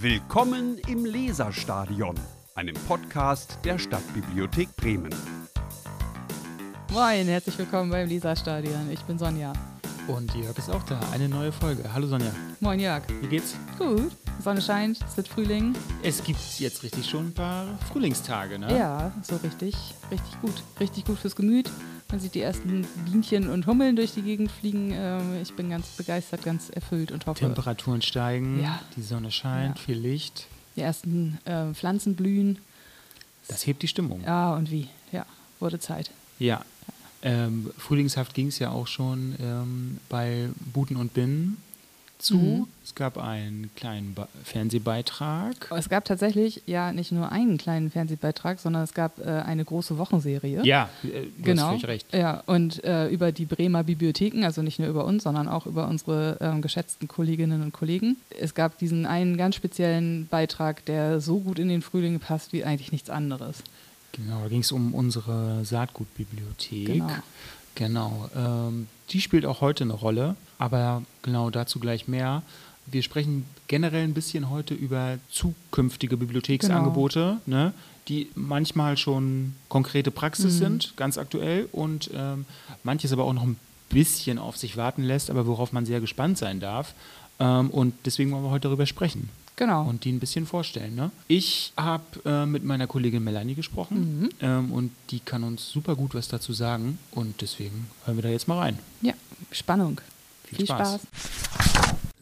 Willkommen im Leserstadion, einem Podcast der Stadtbibliothek Bremen. Moin, herzlich willkommen beim Leserstadion. Ich bin Sonja. Und Jörg ist auch da. Eine neue Folge. Hallo Sonja. Moin Jörg. Wie geht's? Gut. Die Sonne scheint, es wird Frühling. Es gibt jetzt richtig schon ein paar Frühlingstage, ne? Ja, so richtig, richtig gut. Richtig gut fürs Gemüt. Man sieht die ersten Bienchen und Hummeln durch die Gegend fliegen. Ähm, Ich bin ganz begeistert, ganz erfüllt und hoffe, Temperaturen steigen, Ja. die Sonne scheint, Ja. viel Licht. die ersten äh, Pflanzen blühen. Das hebt die Stimmung. Ja, und wie? Ja, wurde Zeit. Ja. Ähm, frühlingshaft ging es ja auch schon ähm, bei Buten und Binnen zu. Mhm. Es gab einen kleinen ba Fernsehbeitrag. Es gab tatsächlich ja nicht nur einen kleinen Fernsehbeitrag, sondern es gab äh, eine große Wochenserie. Ja, äh, du hast Genau. völlig recht. Ja, und äh, über die Bremer Bibliotheken, also nicht nur über uns, sondern auch über unsere ähm, geschätzten Kolleginnen und Kollegen. Es gab diesen einen ganz speziellen Beitrag, der so gut in den Frühling passt wie eigentlich nichts anderes. Genau, da ging es um unsere Saatgutbibliothek. Genau. Genau. Ähm, die spielt auch heute eine Rolle, aber genau dazu gleich mehr. Wir sprechen generell ein bisschen heute über zukünftige Bibliotheksangebote, ne, die manchmal schon konkrete Praxis Mhm. sind, ganz aktuell, und ähm, manches aber auch noch ein bisschen auf sich warten lässt, aber worauf man sehr gespannt sein darf. Ähm, und deswegen wollen wir heute darüber sprechen Genau. und die ein bisschen vorstellen. Ne? Ich habe äh, mit meiner Kollegin Melanie gesprochen Mhm. ähm, und die kann uns super gut was dazu sagen und deswegen hören wir da jetzt mal rein. ja, Spannung. Viel Spaß.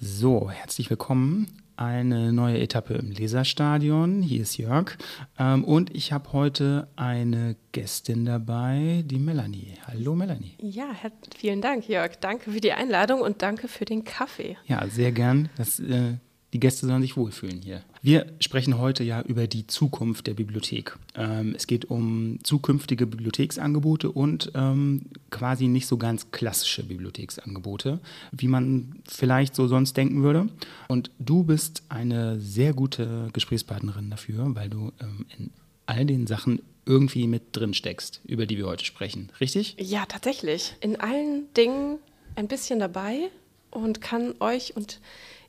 So, herzlich willkommen. Eine neue Etappe im Leserstadion. Hier ist Jörg. Ähm, und ich habe heute eine Gästin dabei, die Melanie. Hallo Melanie. Ja, vielen Dank, Jörg. Danke für die Einladung und danke für den Kaffee. Ja, sehr gern. Das, äh, die Gäste sollen sich wohlfühlen hier. Wir sprechen heute ja über die Zukunft der Bibliothek. Ähm, es geht um zukünftige Bibliotheksangebote und ähm, quasi nicht so ganz klassische Bibliotheksangebote, wie man vielleicht so sonst denken würde. Und du bist eine sehr gute Gesprächspartnerin dafür, weil du ähm, in all den Sachen irgendwie mit drin steckst, über die wir heute sprechen. Richtig? Ja, tatsächlich. In allen Dingen ein bisschen dabei und kann euch und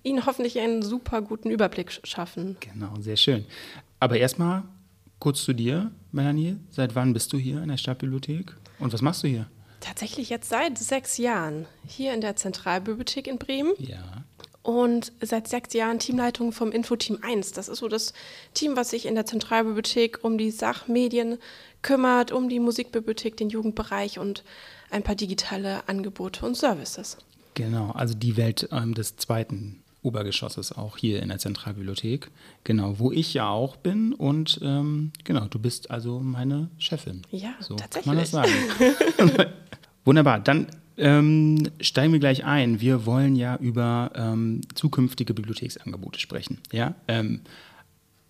Ihnen hoffentlich einen super guten Überblick sch- schaffen. Genau, sehr schön. Aber erstmal kurz zu dir, Melanie. Seit wann bist du hier in der Stadtbibliothek? Und was machst du hier? Tatsächlich jetzt seit sechs Jahren hier in der Zentralbibliothek in Bremen Ja. und seit sechs Jahren Teamleitung vom Infoteam 1. Das ist so das Team, was sich in der Zentralbibliothek um die Sachmedien kümmert, um die Musikbibliothek, den Jugendbereich und ein paar digitale Angebote und Services. Genau, also die Welt ähm, des zweiten Obergeschosses auch hier in der Zentralbibliothek. Genau, wo ich ja auch bin. Und ähm, genau, du bist also meine Chefin. Ja, so tatsächlich. Kann man das sagen. Wunderbar, dann ähm, steigen wir gleich ein. Wir wollen ja über ähm, zukünftige Bibliotheksangebote sprechen. Ja? Ähm,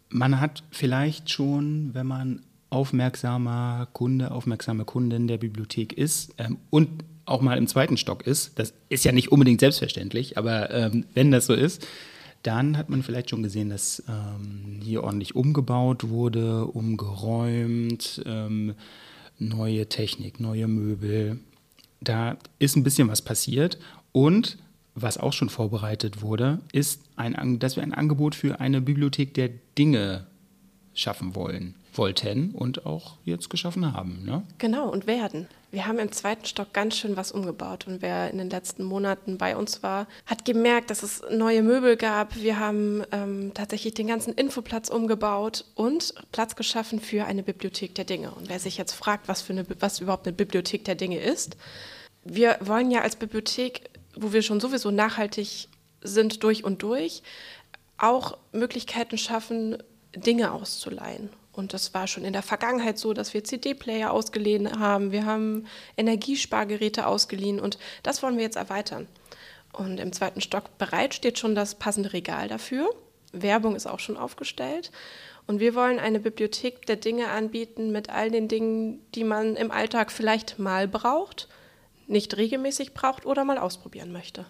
man hat vielleicht schon, wenn man aufmerksamer Kunde, aufmerksame Kundin der Bibliothek ist ähm, und auch mal im zweiten Stock ist, das ist ja nicht unbedingt selbstverständlich, aber ähm, wenn das so ist, dann hat man vielleicht schon gesehen, dass ähm, hier ordentlich umgebaut wurde, umgeräumt, ähm, neue Technik, neue Möbel. Da ist ein bisschen was passiert und was auch schon vorbereitet wurde, ist, ein, dass wir ein Angebot für eine Bibliothek der Dinge schaffen wollen, wollten und auch jetzt geschaffen haben. Ne? Genau, und werden. Wir haben im zweiten Stock ganz schön was umgebaut. Und wer in den letzten Monaten bei uns war, hat gemerkt, dass es neue Möbel gab. Wir haben ähm, tatsächlich den ganzen Infoplatz umgebaut und Platz geschaffen für eine Bibliothek der Dinge. Und wer sich jetzt fragt, was, für eine, was überhaupt eine Bibliothek der Dinge ist, wir wollen ja als Bibliothek, wo wir schon sowieso nachhaltig sind durch und durch, auch Möglichkeiten schaffen, Dinge auszuleihen. Und das war schon in der Vergangenheit so, dass wir CD-Player ausgeliehen haben, wir haben Energiespargeräte ausgeliehen und das wollen wir jetzt erweitern. Und im zweiten Stock bereit steht schon das passende Regal dafür. Werbung ist auch schon aufgestellt. Und wir wollen eine Bibliothek der Dinge anbieten mit all den Dingen, die man im Alltag vielleicht mal braucht, nicht regelmäßig braucht oder mal ausprobieren möchte.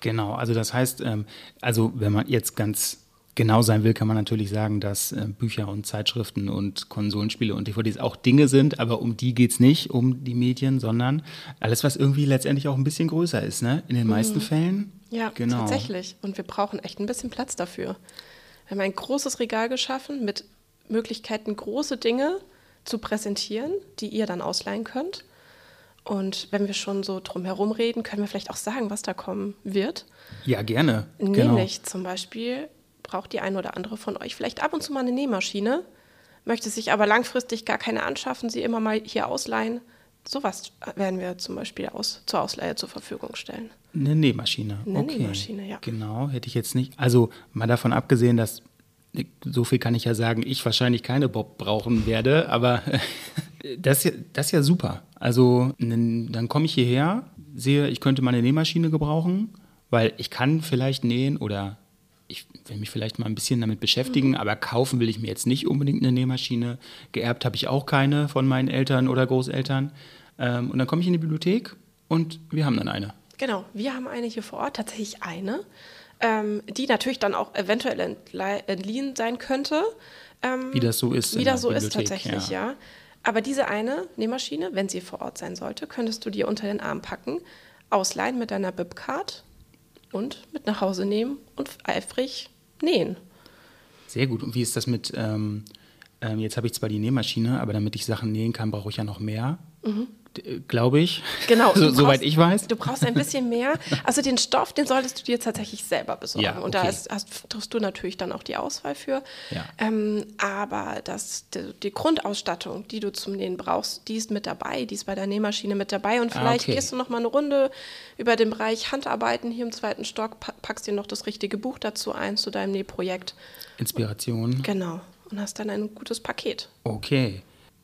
Genau, also das heißt, ähm, also wenn man jetzt ganz genau sein will, kann man natürlich sagen, dass äh, Bücher und Zeitschriften und Konsolenspiele und DVDs auch Dinge sind, aber um die geht es nicht, um die Medien, sondern alles, was irgendwie letztendlich auch ein bisschen größer ist, ne? In den meisten Fällen. Ja, genau. tatsächlich. Und wir brauchen echt ein bisschen Platz dafür. Wir haben ein großes Regal geschaffen mit Möglichkeiten, große Dinge zu präsentieren, die ihr dann ausleihen könnt. Und wenn wir schon so drum herum reden, können wir vielleicht auch sagen, was da kommen wird. Ja, gerne. Genau. Nämlich zum Beispiel braucht die ein oder andere von euch vielleicht ab und zu mal eine Nähmaschine, möchte sich aber langfristig gar keine anschaffen, sie immer mal hier ausleihen. Sowas werden wir zum Beispiel aus, zur Ausleihe zur Verfügung stellen. Eine Nähmaschine. Eine okay. Nähmaschine, ja. Genau, hätte ich jetzt nicht. Also mal davon abgesehen, dass so viel kann ich ja sagen, ich wahrscheinlich keine Bob brauchen werde, aber das, das ist ja super. Also dann komme ich hierher, sehe, ich könnte mal eine Nähmaschine gebrauchen, weil ich kann vielleicht nähen oder will mich vielleicht mal ein bisschen damit beschäftigen, mhm. aber kaufen will ich mir jetzt nicht unbedingt eine Nähmaschine. Geerbt habe ich auch keine von meinen Eltern oder Großeltern. Ähm, und dann komme ich in die Bibliothek und wir haben dann eine. Genau, wir haben eine hier vor Ort, tatsächlich eine, ähm, die natürlich dann auch eventuell entliehen sein könnte. Ähm, wie das so ist. Wie das so Bibliothek, ist tatsächlich, ja. ja. Aber diese eine Nähmaschine, wenn sie vor Ort sein sollte, könntest du dir unter den Arm packen, ausleihen mit deiner Bibcard und mit nach Hause nehmen und eifrig nähen. Sehr gut. Und wie ist das mit, ähm, ähm, jetzt habe ich zwar die Nähmaschine, aber damit ich Sachen nähen kann, brauche ich ja noch mehr. Mhm glaube ich. Genau. so, brauchst, soweit ich weiß. Du brauchst ein bisschen mehr. Also den Stoff, den solltest du dir tatsächlich selber besorgen. Ja, okay. Und da ist, hast, triffst du natürlich dann auch die Auswahl für. Ja. Ähm, aber das, die, die, Grundausstattung, die du zum Nähen brauchst, die ist mit dabei. Die ist bei der Nähmaschine mit dabei. Und ah, vielleicht ah, okay. gehst du noch mal eine Runde über den Bereich Handarbeiten hier im zweiten Stock, packst dir noch das richtige Buch dazu ein zu deinem Nähprojekt. Inspiration. Genau. Und hast dann ein gutes Paket. Okay.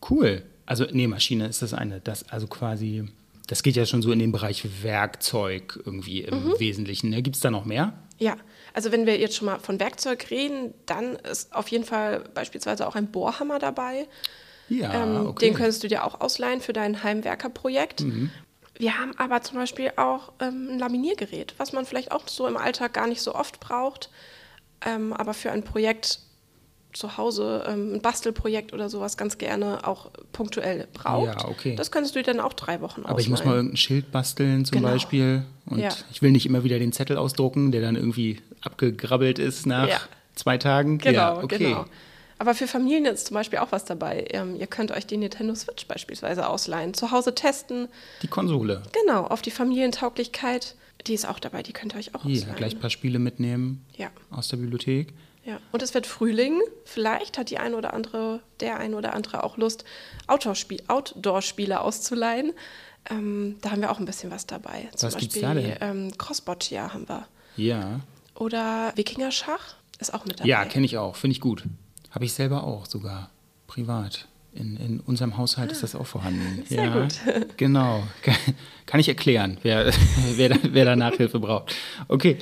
Cool. Also Nähmaschine ist das eine. Das also quasi, das geht ja schon so in den Bereich Werkzeug irgendwie im mhm. Wesentlichen. Ne? Gibt es da noch mehr? Ja, also wenn wir jetzt schon mal von Werkzeug reden, dann ist auf jeden Fall beispielsweise auch ein Bohrhammer dabei. Ja, ähm, okay. Den könntest du dir auch ausleihen für dein Heimwerkerprojekt. Mhm. Wir haben aber zum Beispiel auch ähm, ein Laminiergerät, was man vielleicht auch so im Alltag gar nicht so oft braucht, ähm, aber für ein Projekt zu Hause ähm, ein Bastelprojekt oder sowas ganz gerne auch punktuell braucht. Ja, okay. Das könntest du dir dann auch drei Wochen Aber ich muss mal irgendein Schild basteln zum genau. Beispiel. Und ja. ich will nicht immer wieder den Zettel ausdrucken, der dann irgendwie abgegrabbelt ist nach ja. zwei Tagen. Genau, ja, okay. genau. Aber für Familien ist zum Beispiel auch was dabei. Ähm, ihr könnt euch den Nintendo Switch beispielsweise ausleihen, zu Hause testen. Die Konsole. Genau, auf die Familientauglichkeit. Die ist auch dabei, die könnt ihr euch auch Hier, ausleihen. gleich ein paar Spiele mitnehmen ja. aus der Bibliothek. Ja, und es wird Frühling. Vielleicht hat die ein oder andere, der ein oder andere auch Lust, Outdoor-Spiele auszuleihen. Ähm, da haben wir auch ein bisschen was dabei. Zum was Beispiel gibt's da denn? Ähm, Crossbot-Ja haben wir. Ja. Oder Wikingerschach ist auch mit dabei. Ja, kenne ich auch. Finde ich gut. Habe ich selber auch sogar. Privat. In, in unserem Haushalt ah, ist das auch vorhanden. Sehr ja, gut. Genau. Kann ich erklären, wer, wer, wer da Nachhilfe braucht. Okay.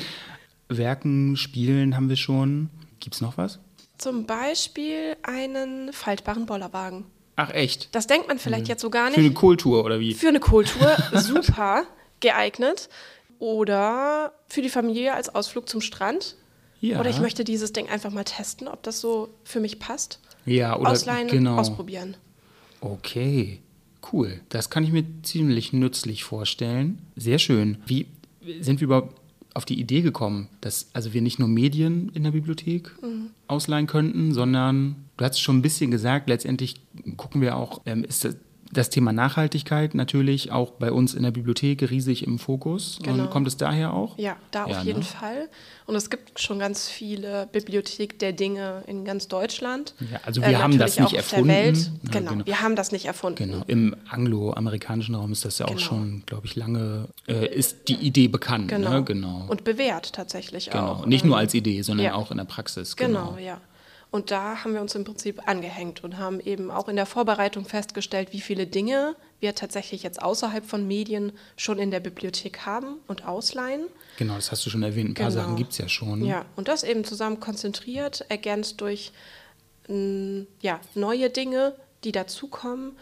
Werken, Spielen haben wir schon. Gibt es noch was? Zum Beispiel einen faltbaren Bollerwagen. Ach echt? Das denkt man vielleicht mhm. jetzt so gar nicht. Für eine Kultur oder wie? Für eine Kultur super geeignet. Oder für die Familie als Ausflug zum Strand. Ja. Oder ich möchte dieses Ding einfach mal testen, ob das so für mich passt. Ja, oder Ausleihen, genau. ausprobieren. Okay, cool. Das kann ich mir ziemlich nützlich vorstellen. Sehr schön. Wie sind wir überhaupt auf die Idee gekommen, dass also wir nicht nur Medien in der Bibliothek mhm. ausleihen könnten, sondern du hast es schon ein bisschen gesagt, letztendlich gucken wir auch, ähm, ist das, Thema Nachhaltigkeit natürlich auch bei uns in der Bibliothek riesig im Fokus. Genau. Und kommt es daher auch? Ja, da ja, auf jeden ne? Fall. Und es gibt schon ganz viele Bibliothek der Dinge in ganz Deutschland. Ja, also wir äh, haben das nicht erfunden. Ja, genau, genau, wir haben das nicht erfunden. Genau. Im angloamerikanischen Raum ist das ja genau. auch schon, glaube ich, lange, äh, ist die Idee bekannt. Genau. Ne? genau. Und bewährt tatsächlich genau. auch. Nicht nur als Idee, sondern ja. auch in der Praxis. Genau, genau ja. Und da haben wir uns im Prinzip angehängt und haben eben auch in der Vorbereitung festgestellt, wie viele Dinge wir tatsächlich jetzt außerhalb von Medien schon in der Bibliothek haben und ausleihen. Genau, das hast du schon erwähnt. Ein paar genau. Sachen gibt es ja schon. Ja, und das eben zusammen konzentriert, ergänzt durch ja, neue Dinge, die dazukommen.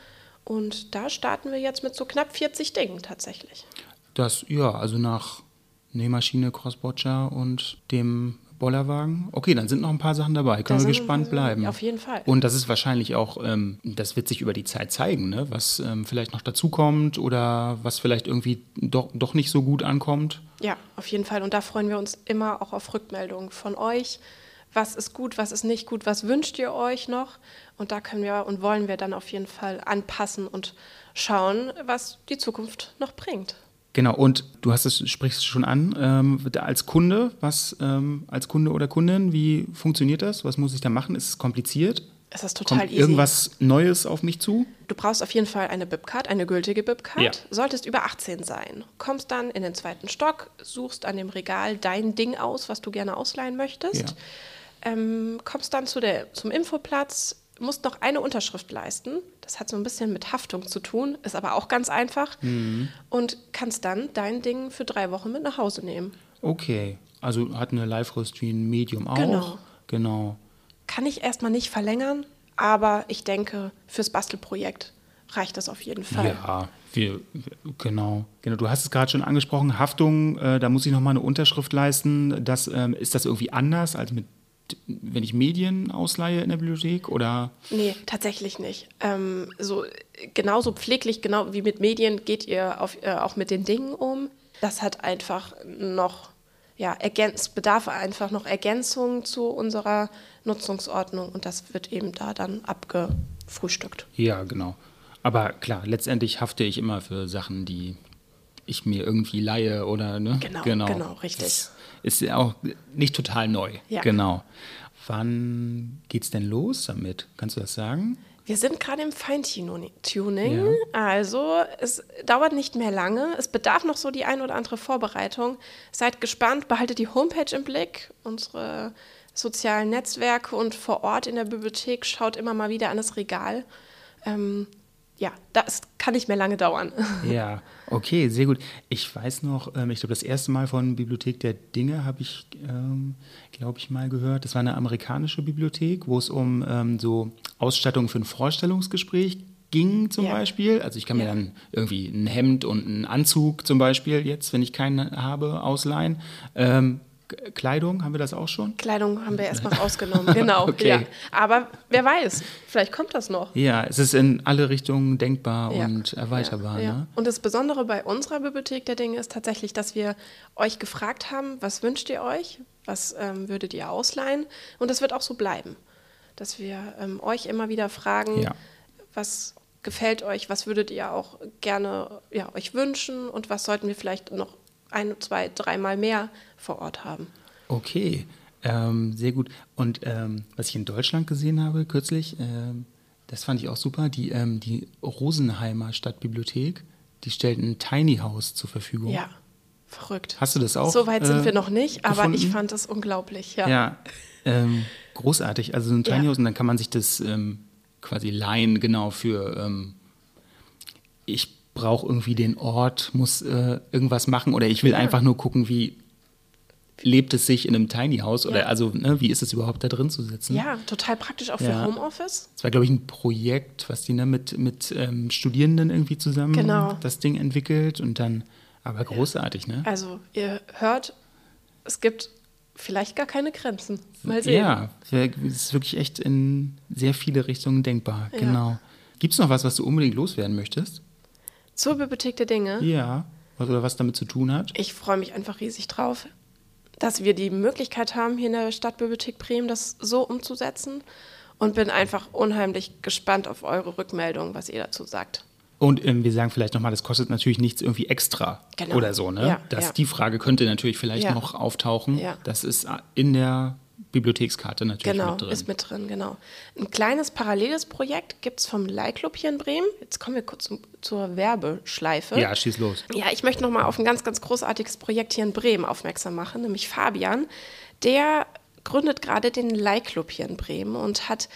Und da starten wir jetzt mit so knapp 40 Dingen tatsächlich. Das, ja, also nach Nähmaschine, Crossbotcher und dem Bollerwagen. Okay, dann sind noch ein paar Sachen dabei. Können wir gespannt bleiben. Auf jeden Fall. Und das ist wahrscheinlich auch, ähm, das wird sich über die Zeit zeigen, ne? was ähm, vielleicht noch dazukommt oder was vielleicht irgendwie doch, doch nicht so gut ankommt. Ja, auf jeden Fall. Und da freuen wir uns immer auch auf Rückmeldungen von euch, was ist gut, was ist nicht gut, was wünscht ihr euch noch? Und da können wir und wollen wir dann auf jeden Fall anpassen und schauen, was die Zukunft noch bringt. Genau, und du hast es, sprichst es schon an, ähm, als Kunde, was ähm, als Kunde oder Kundin, wie funktioniert das? Was muss ich da machen? Ist es kompliziert? Es ist total Kommt easy. irgendwas Neues auf mich zu? Du brauchst auf jeden Fall eine BIP-Card, eine gültige BIP-Card. Ja. Solltest über 18 sein. Kommst dann in den zweiten Stock, suchst an dem Regal dein Ding aus, was du gerne ausleihen möchtest. Ähm, kommst dann zu der, zum Infoplatz, musst noch eine Unterschrift leisten. Das hat so ein bisschen mit Haftung zu tun, ist aber auch ganz einfach. Mhm. Und kannst dann dein Ding für drei Wochen mit nach Hause nehmen. Okay, also hat eine Live-Roast wie ein Medium auch. Genau. Genau. Kann ich erstmal nicht verlängern, aber ich denke, fürs Bastelprojekt reicht das auf jeden Fall. Ja, wir, genau. genau. Du hast es gerade schon angesprochen, Haftung, äh, da muss ich nochmal eine Unterschrift leisten. Das, ähm, ist das irgendwie anders als mit, wenn ich Medien ausleihe in der Bibliothek? Oder? Nee, tatsächlich nicht. Ähm, so genauso pfleglich, genau wie mit Medien, geht ihr auf, äh, auch mit den Dingen um. Das hat einfach noch, ja, ergänzt, bedarf einfach noch Ergänzungen zu unserer Nutzungsordnung und das wird eben da dann abgefrühstückt. Ja, genau. Aber klar, letztendlich hafte ich immer für Sachen, die ich mir irgendwie leihe oder, ne? Genau, genau, richtig. Das ist ja auch nicht total neu. Ja. Genau. Wann geht's denn los damit? Kannst du das sagen? Wir sind gerade im Feintuning. Ja. Also es dauert nicht mehr lange. Es bedarf noch so die ein oder andere Vorbereitung. Seid gespannt, behaltet die Homepage im Blick, unsere sozialen Netzwerke und vor Ort in der Bibliothek schaut immer mal wieder an das Regal. Ähm, ja, das kann nicht mehr lange dauern. Ja, okay, sehr gut. Ich weiß noch, ähm, ich glaube, das erste Mal von Bibliothek der Dinge habe ich, ähm, glaube ich, mal gehört. Das war eine amerikanische Bibliothek, wo es um ähm, so Ausstattung für ein Vorstellungsgespräch ging zum Ja. Beispiel. Also ich kann mir Ja. dann irgendwie ein Hemd und einen Anzug zum Beispiel jetzt, wenn ich keinen habe, ausleihen. Ähm, Kleidung, haben wir das auch schon? Kleidung haben wir erstmal rausgenommen, genau. Okay. Ja. Aber wer weiß, vielleicht kommt das noch. Ja, es ist in alle Richtungen denkbar Ja. und erweiterbar. Ja. Ne? Und das Besondere bei unserer Bibliothek der Dinge ist tatsächlich, dass wir euch gefragt haben, was wünscht ihr euch, was ähm, würdet ihr ausleihen? Und das wird auch so bleiben, dass wir ähm, euch immer wieder fragen, was gefällt euch, was würdet ihr auch gerne ja, euch wünschen und was sollten wir vielleicht noch ein, zwei, dreimal mehr vor Ort haben. Okay, ähm, sehr gut. Und ähm, was ich in Deutschland gesehen habe kürzlich, ähm, das fand ich auch super, die, ähm, die Rosenheimer Stadtbibliothek, die stellt ein Tiny House zur Verfügung. Ja, verrückt. Hast du das auch? so weit sind äh, wir noch nicht, aber gefunden? ich fand es unglaublich. Ja. Ja, ähm, großartig. Also so ein Tiny Ja. House und dann kann man sich das ähm, quasi leihen, genau für ähm, ich brauche irgendwie den Ort, muss äh, irgendwas machen oder ich will Ja. einfach nur gucken, wie lebt es sich in einem Tiny House oder Ja. also ne, wie ist es überhaupt da drin zu sitzen? ja, total praktisch auch für Ja. Homeoffice. Das war, glaube ich, ein Projekt, was die ne, mit, mit ähm, Studierenden irgendwie zusammen Genau. das Ding entwickelt und dann, aber großartig, ne? Also, ihr hört, es gibt vielleicht gar keine Grenzen. Mal sehen. Ja, es ist wirklich echt in sehr viele Richtungen denkbar, Ja. genau. Gibt es noch was, was du unbedingt loswerden möchtest? Zur Bibliothek der Dinge. Ja. Oder was damit zu tun hat? Ich freue mich einfach riesig drauf, dass wir die Möglichkeit haben, hier in der Stadtbibliothek Bremen das so umzusetzen und bin einfach unheimlich gespannt auf eure Rückmeldung, was ihr dazu sagt. Und ähm, wir sagen vielleicht nochmal, das kostet natürlich nichts irgendwie extra Genau. oder so, ne? Ja, das, ja. Die Frage könnte natürlich vielleicht Ja. noch auftauchen. Ja. Das ist in der Bibliothekskarte natürlich Genau, mit drin. ist mit drin, genau. Ein kleines paralleles Projekt gibt es vom Leihclub hier in Bremen. Jetzt kommen wir kurz zum, zur Werbeschleife. ja, schieß los. Ja, ich möchte noch mal auf ein ganz, ganz großartiges Projekt hier in Bremen aufmerksam machen, nämlich Fabian. Der gründet gerade den Leihclub hier in Bremen und hat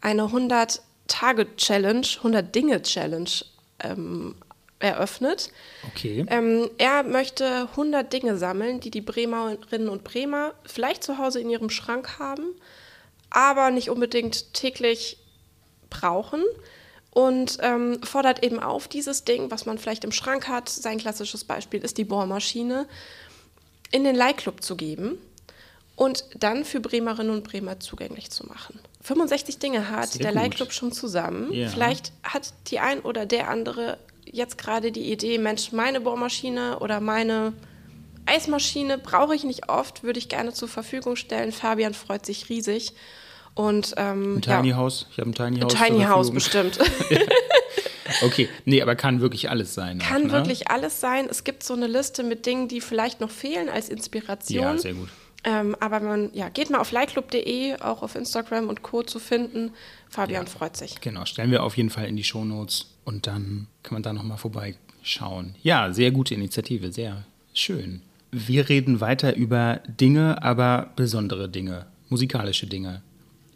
eine 100-Tage-Challenge, 100-Dinge-Challenge ähm, eröffnet. Okay. Ähm, er möchte 100 Dinge sammeln, die die Bremerinnen und Bremer vielleicht zu Hause in ihrem Schrank haben, aber nicht unbedingt täglich brauchen. Und ähm, fordert eben auf, dieses Ding, was man vielleicht im Schrank hat, sein klassisches Beispiel ist die Bohrmaschine, in den Leihclub zu geben und dann für Bremerinnen und Bremer zugänglich zu machen. 65 Dinge hat Sehr der gut. Leihclub schon zusammen. Ja. Vielleicht hat die ein oder der andere jetzt gerade die Idee, Mensch, meine Bohrmaschine oder meine Eismaschine brauche ich nicht oft, würde ich gerne zur Verfügung stellen. Fabian freut sich riesig. Und, ähm, ein Tiny ja, House, ich habe ein Tiny House. Tiny House bestimmt. Okay, nee, aber kann wirklich alles sein. Kann auch, ne? wirklich alles sein. Es gibt so eine Liste mit Dingen, die vielleicht noch fehlen als Inspiration. Ja, sehr gut. Ähm, aber man ja, geht mal auf likeclub.de, auch auf Instagram und Co. zu finden. Fabian ja, freut sich. Genau, stellen wir auf jeden Fall in die Shownotes und dann kann man da nochmal vorbeischauen. Ja, sehr gute Initiative, sehr schön. Wir reden weiter über Dinge, aber besondere Dinge, musikalische Dinge.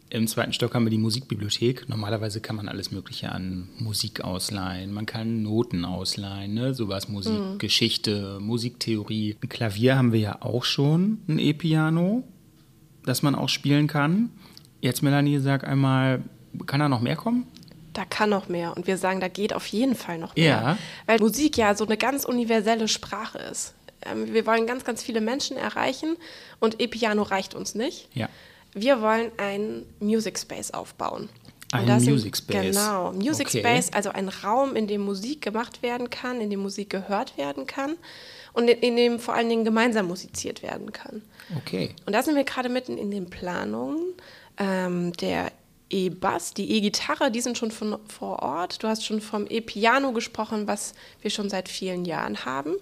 Im zweiten Stock haben wir die Musikbibliothek. Normalerweise kann man alles Mögliche an Musik ausleihen. Man kann Noten ausleihen, ne? sowas, Musikgeschichte, mhm. Musiktheorie. Ein Klavier haben wir ja auch schon, ein E-Piano, das man auch spielen kann. Jetzt, Melanie, sag einmal, kann da noch mehr kommen? Da kann noch mehr. Und wir sagen, da geht auf jeden Fall noch mehr. Ja. Weil Musik ja so eine ganz universelle Sprache ist. Ähm, wir wollen ganz, ganz viele Menschen erreichen und E-Piano reicht uns nicht. Ja. Wir wollen einen Music Space aufbauen. Ein Music Space. Genau, Music okay. Space, also ein Raum, in dem Musik gemacht werden kann, in dem Musik gehört werden kann und in, in dem vor allen Dingen gemeinsam musiziert werden kann. Okay. Und da sind wir gerade mitten in den Planungen. Ähm, der E-Bass, die E-Gitarre, die sind schon von, vor Ort. Du hast schon vom E-Piano gesprochen, was wir schon seit vielen Jahren haben,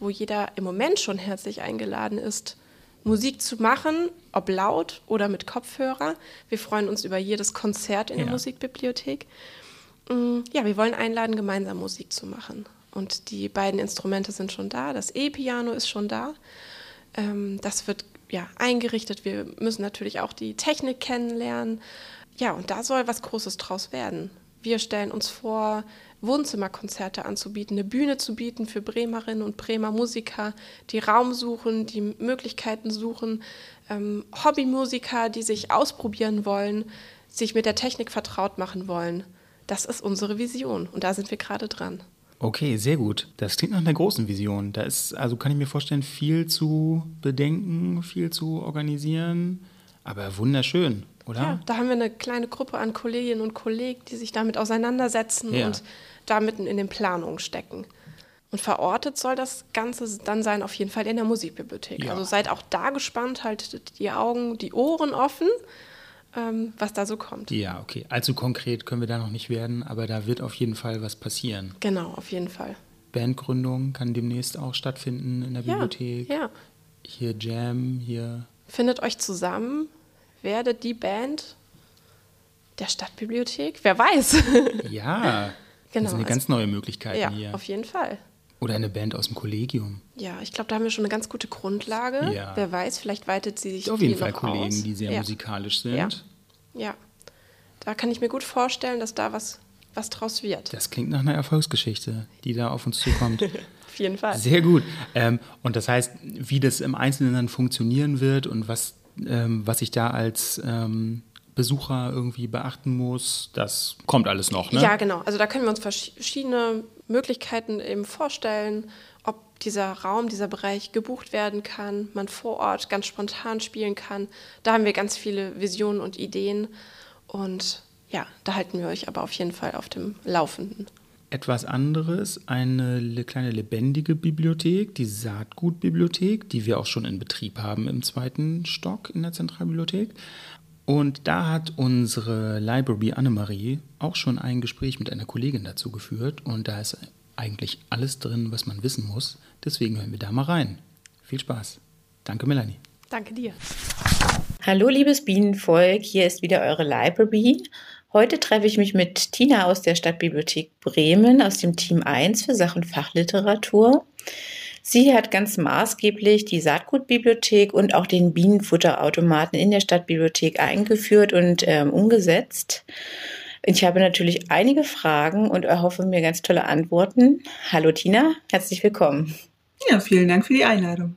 wo jeder im Moment schon herzlich eingeladen ist, Musik zu machen, ob laut oder mit Kopfhörer. Wir freuen uns über jedes Konzert in ja. der Musikbibliothek. Mm, ja, wir wollen einladen, gemeinsam Musik zu machen. Und die beiden Instrumente sind schon da. Das E-Piano ist schon da. Ähm, das wird ja eingerichtet. Wir müssen natürlich auch die Technik kennenlernen. Ja, und da soll was Großes draus werden. Wir stellen uns vor, Wohnzimmerkonzerte anzubieten, eine Bühne zu bieten für Bremerinnen und Bremer Musiker, die Raum suchen, die Möglichkeiten suchen, ähm, Hobbymusiker, die sich ausprobieren wollen, sich mit der Technik vertraut machen wollen. Das ist unsere Vision und da sind wir gerade dran. Okay, sehr gut. Das klingt nach einer großen Vision. Da ist, also kann ich mir vorstellen, viel zu bedenken, viel zu organisieren, aber wunderschön oder? Ja, da haben wir eine kleine Gruppe an Kolleginnen und Kollegen, die sich damit auseinandersetzen ja. und da mitten in den Planungen stecken. Und verortet soll das Ganze dann sein, auf jeden Fall in der Musikbibliothek. Ja. Also seid auch da gespannt, haltet die Augen, die Ohren offen, ähm, was da so kommt. Ja, okay. Allzu konkret können wir da noch nicht werden, aber da wird auf jeden Fall was passieren. Genau, auf jeden Fall. Bandgründung kann demnächst auch stattfinden in der Bibliothek. Ja. ja. Hier Jam, hier. Findet euch zusammen, werdet die Band der Stadtbibliothek? Wer weiß? ja, genau. das sind eine ganz neue Möglichkeit ja, hier. auf jeden Fall. Oder eine Band aus dem Kollegium. Ja, ich glaube, da haben wir schon eine ganz gute Grundlage. Ja. Wer weiß, vielleicht weitet sie sich Auf jeden Fall Kollegen, aus. die sehr ja. musikalisch sind. Ja. ja, da kann ich mir gut vorstellen, dass da was, was draus wird. Das klingt nach einer Erfolgsgeschichte, die da auf uns zukommt. auf jeden Fall. Sehr gut. Ähm, und das heißt, wie das im Einzelnen dann funktionieren wird und was was ich da als ähm, Besucher irgendwie beachten muss, das kommt alles noch. Ne? Ja, genau. Also da können wir uns verschiedene Möglichkeiten eben vorstellen, ob dieser Raum, dieser Bereich gebucht werden kann, man vor Ort ganz spontan spielen kann. Da haben wir ganz viele Visionen und Ideen und ja, da halten wir euch aber auf jeden Fall auf dem Laufenden etwas anderes, eine kleine lebendige Bibliothek, die Saatgutbibliothek, die wir auch schon in Betrieb haben im zweiten Stock in der Zentralbibliothek. Und da hat unsere Library Annemarie auch schon ein Gespräch mit einer Kollegin dazu geführt und da ist eigentlich alles drin, was man wissen muss. Deswegen hören wir da mal rein. Viel Spaß. Danke, Melanie. Danke dir. Hallo, liebes Bienenvolk, hier ist wieder eure Library Heute treffe ich mich mit Tina aus der Stadtbibliothek Bremen aus dem Team 1 für Sach- und Fachliteratur. Sie hat ganz maßgeblich die Saatgutbibliothek und auch den Bienenfutterautomaten in der Stadtbibliothek eingeführt und ähm, umgesetzt. Ich habe natürlich einige Fragen und erhoffe mir ganz tolle Antworten. Hallo Tina, herzlich willkommen. Ja, vielen Dank für die Einladung.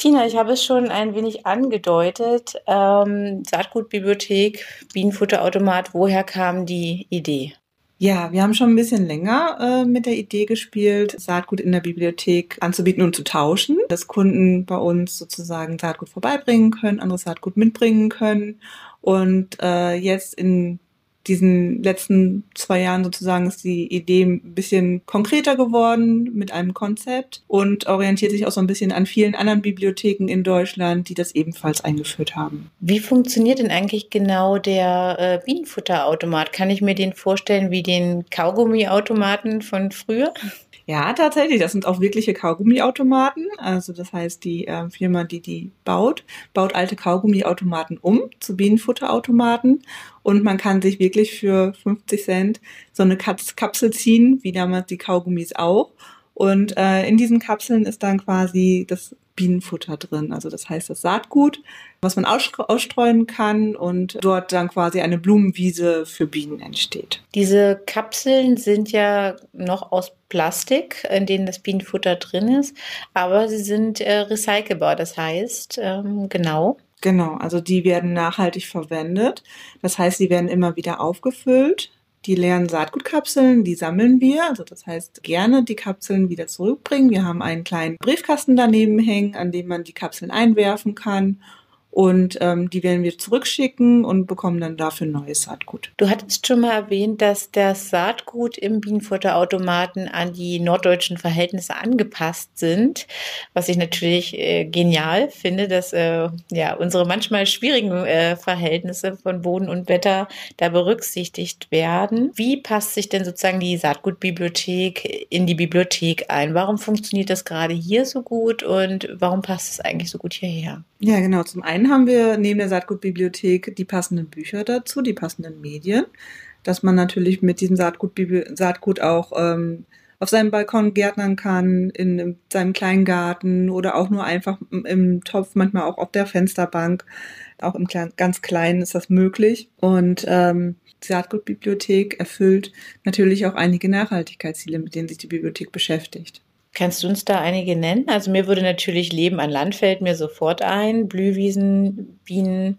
Tina, ich habe es schon ein wenig angedeutet. Ähm, Saatgutbibliothek, Bienenfutterautomat, woher kam die Idee? Ja, wir haben schon ein bisschen länger äh, mit der Idee gespielt, Saatgut in der Bibliothek anzubieten und zu tauschen, dass Kunden bei uns sozusagen Saatgut vorbeibringen können, anderes Saatgut mitbringen können. Und äh, jetzt in diesen letzten zwei Jahren sozusagen ist die Idee ein bisschen konkreter geworden mit einem Konzept und orientiert sich auch so ein bisschen an vielen anderen Bibliotheken in Deutschland, die das ebenfalls eingeführt haben. Wie funktioniert denn eigentlich genau der äh, Bienenfutterautomat? Kann ich mir den vorstellen wie den Kaugummiautomaten von früher? Ja, tatsächlich. Das sind auch wirkliche Kaugummiautomaten. Also das heißt, die äh, Firma, die die baut, baut alte Kaugummiautomaten um zu Bienenfutterautomaten. Und man kann sich wirklich für 50 Cent so eine Kapsel ziehen, wie damals die Kaugummis auch. Und äh, in diesen Kapseln ist dann quasi das Bienenfutter drin. Also das heißt das Saatgut, was man ausstreuen kann und dort dann quasi eine Blumenwiese für Bienen entsteht. Diese Kapseln sind ja noch aus Plastik, in denen das Bienenfutter drin ist, aber sie sind äh, recycelbar. Das heißt, ähm, genau. Genau, also die werden nachhaltig verwendet. Das heißt, sie werden immer wieder aufgefüllt die leeren Saatgutkapseln, die sammeln wir. Also das heißt, gerne die Kapseln wieder zurückbringen. Wir haben einen kleinen Briefkasten daneben hängen, an dem man die Kapseln einwerfen kann und ähm, die werden wir zurückschicken und bekommen dann dafür neues Saatgut. Du hattest schon mal erwähnt, dass das Saatgut im Bienenfutterautomaten an die norddeutschen Verhältnisse angepasst sind, was ich natürlich äh, genial finde, dass äh, ja unsere manchmal schwierigen äh, Verhältnisse von Boden und Wetter da berücksichtigt werden. Wie passt sich denn sozusagen die Saatgutbibliothek in die Bibliothek ein? Warum funktioniert das gerade hier so gut und warum passt es eigentlich so gut hierher? Ja, genau. Zum einen haben wir neben der Saatgutbibliothek die passenden Bücher dazu, die passenden Medien, dass man natürlich mit diesem Saatgut, Saatgut auch ähm, auf seinem Balkon gärtnern kann, in seinem kleinen Garten oder auch nur einfach im Topf, manchmal auch auf der Fensterbank. Auch im Klein, ganz Kleinen ist das möglich. Und ähm, die Saatgutbibliothek erfüllt natürlich auch einige Nachhaltigkeitsziele, mit denen sich die Bibliothek beschäftigt. Kannst du uns da einige nennen? Also mir würde natürlich Leben an Land fällt mir sofort ein, Blühwiesen, Bienen,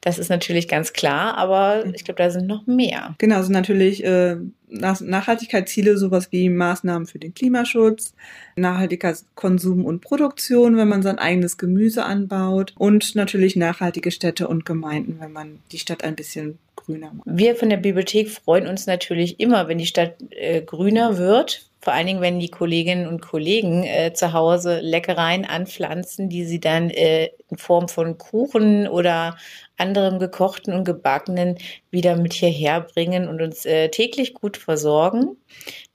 das ist natürlich ganz klar, aber ich glaube, da sind noch mehr. Genau, sind natürlich äh, Nachhaltigkeitsziele, sowas wie Maßnahmen für den Klimaschutz, nachhaltiger Konsum und Produktion, wenn man sein eigenes Gemüse anbaut und natürlich nachhaltige Städte und Gemeinden, wenn man die Stadt ein bisschen grüner macht. Wir von der Bibliothek freuen uns natürlich immer, wenn die Stadt äh, grüner wird, vor allen Dingen, wenn die Kolleginnen und Kollegen äh, zu Hause Leckereien anpflanzen, die sie dann äh, in Form von Kuchen oder anderem gekochten und gebackenen wieder mit hierher bringen und uns äh, täglich gut versorgen.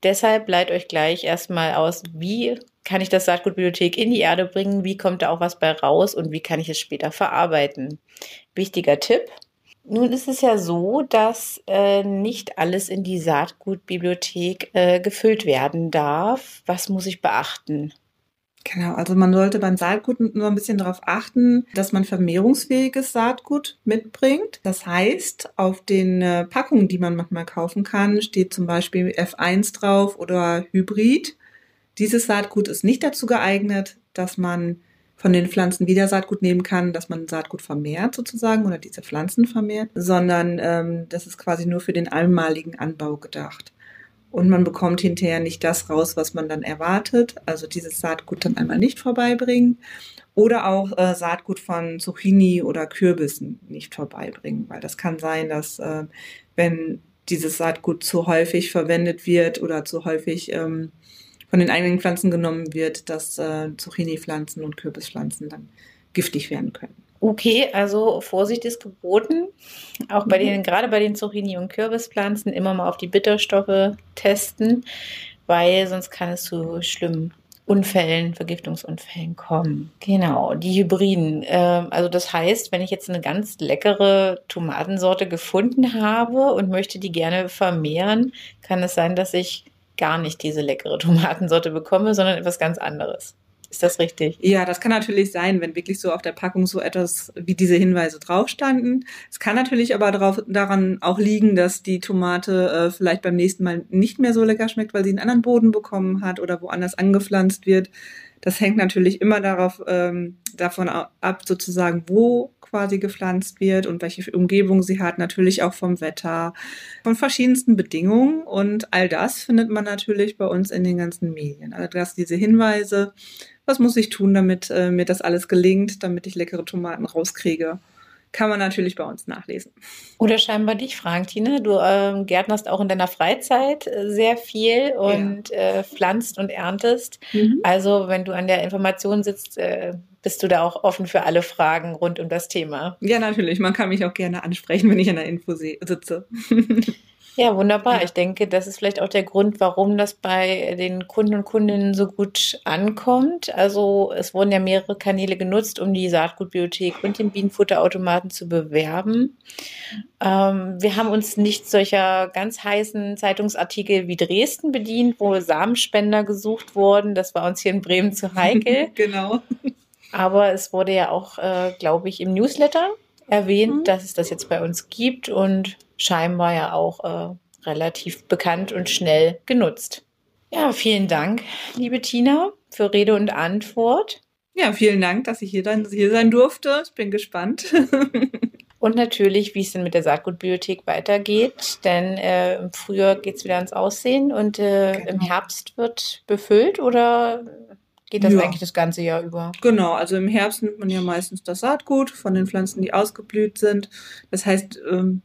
Deshalb leitet euch gleich erstmal aus, wie kann ich das Saatgutbibliothek in die Erde bringen, wie kommt da auch was bei raus und wie kann ich es später verarbeiten. Wichtiger Tipp, nun ist es ja so, dass äh, nicht alles in die Saatgutbibliothek äh, gefüllt werden darf. Was muss ich beachten? Genau, also man sollte beim Saatgut nur ein bisschen darauf achten, dass man vermehrungsfähiges Saatgut mitbringt. Das heißt, auf den äh, Packungen, die man manchmal kaufen kann, steht zum Beispiel F1 drauf oder Hybrid. Dieses Saatgut ist nicht dazu geeignet, dass man von den Pflanzen wieder Saatgut nehmen kann, dass man Saatgut vermehrt sozusagen oder diese Pflanzen vermehrt, sondern ähm, das ist quasi nur für den einmaligen Anbau gedacht. Und man bekommt hinterher nicht das raus, was man dann erwartet, also dieses Saatgut dann einmal nicht vorbeibringen oder auch äh, Saatgut von Zucchini oder Kürbissen nicht vorbeibringen, weil das kann sein, dass äh, wenn dieses Saatgut zu häufig verwendet wird oder zu häufig ähm, von den eigenen Pflanzen genommen wird, dass äh, Zucchini-Pflanzen und Kürbispflanzen dann giftig werden können. Okay, also Vorsicht ist geboten. Auch bei mhm. den, gerade bei den Zucchini- und Kürbispflanzen immer mal auf die Bitterstoffe testen, weil sonst kann es zu schlimmen Unfällen, Vergiftungsunfällen kommen. Genau, die Hybriden. Ähm, also das heißt, wenn ich jetzt eine ganz leckere Tomatensorte gefunden habe und möchte die gerne vermehren, kann es sein, dass ich gar nicht diese leckere Tomatensorte bekomme, sondern etwas ganz anderes. Ist das richtig? Ja, das kann natürlich sein, wenn wirklich so auf der Packung so etwas wie diese Hinweise drauf standen. Es kann natürlich aber darauf, daran auch liegen, dass die Tomate äh, vielleicht beim nächsten Mal nicht mehr so lecker schmeckt, weil sie einen anderen Boden bekommen hat oder woanders angepflanzt wird. Das hängt natürlich immer darauf, ähm, davon ab, sozusagen, wo quasi gepflanzt wird und welche Umgebung sie hat, natürlich auch vom Wetter, von verschiedensten Bedingungen und all das findet man natürlich bei uns in den ganzen Medien. Also das diese Hinweise, was muss ich tun, damit äh, mir das alles gelingt, damit ich leckere Tomaten rauskriege. Kann man natürlich bei uns nachlesen. Oder scheinbar dich fragen, Tina. Du ähm, gärtnerst auch in deiner Freizeit äh, sehr viel und ja. äh, pflanzt und erntest. Mhm. Also wenn du an der Information sitzt, äh, bist du da auch offen für alle Fragen rund um das Thema. Ja, natürlich. Man kann mich auch gerne ansprechen, wenn ich an der Info sitze. Ja, wunderbar. Ich denke, das ist vielleicht auch der Grund, warum das bei den Kunden und Kundinnen so gut ankommt. Also es wurden ja mehrere Kanäle genutzt, um die Saatgutbibliothek und den Bienenfutterautomaten zu bewerben. Ähm, wir haben uns nicht solcher ganz heißen Zeitungsartikel wie Dresden bedient, wo Samenspender gesucht wurden. Das war uns hier in Bremen zu heikel. genau. Aber es wurde ja auch, äh, glaube ich, im Newsletter erwähnt, mhm. dass es das jetzt bei uns gibt und scheinbar ja auch äh, relativ bekannt und schnell genutzt. Ja, vielen Dank, liebe Tina, für Rede und Antwort. Ja, vielen Dank, dass ich hier, dann, hier sein durfte. Ich bin gespannt. und natürlich, wie es denn mit der Saatgutbibliothek weitergeht, denn äh, im Frühjahr geht es wieder ans Aussehen und äh, genau. im Herbst wird befüllt oder geht das ja. eigentlich das ganze Jahr über? Genau, also im Herbst nimmt man ja meistens das Saatgut von den Pflanzen, die ausgeblüht sind. Das heißt, ähm,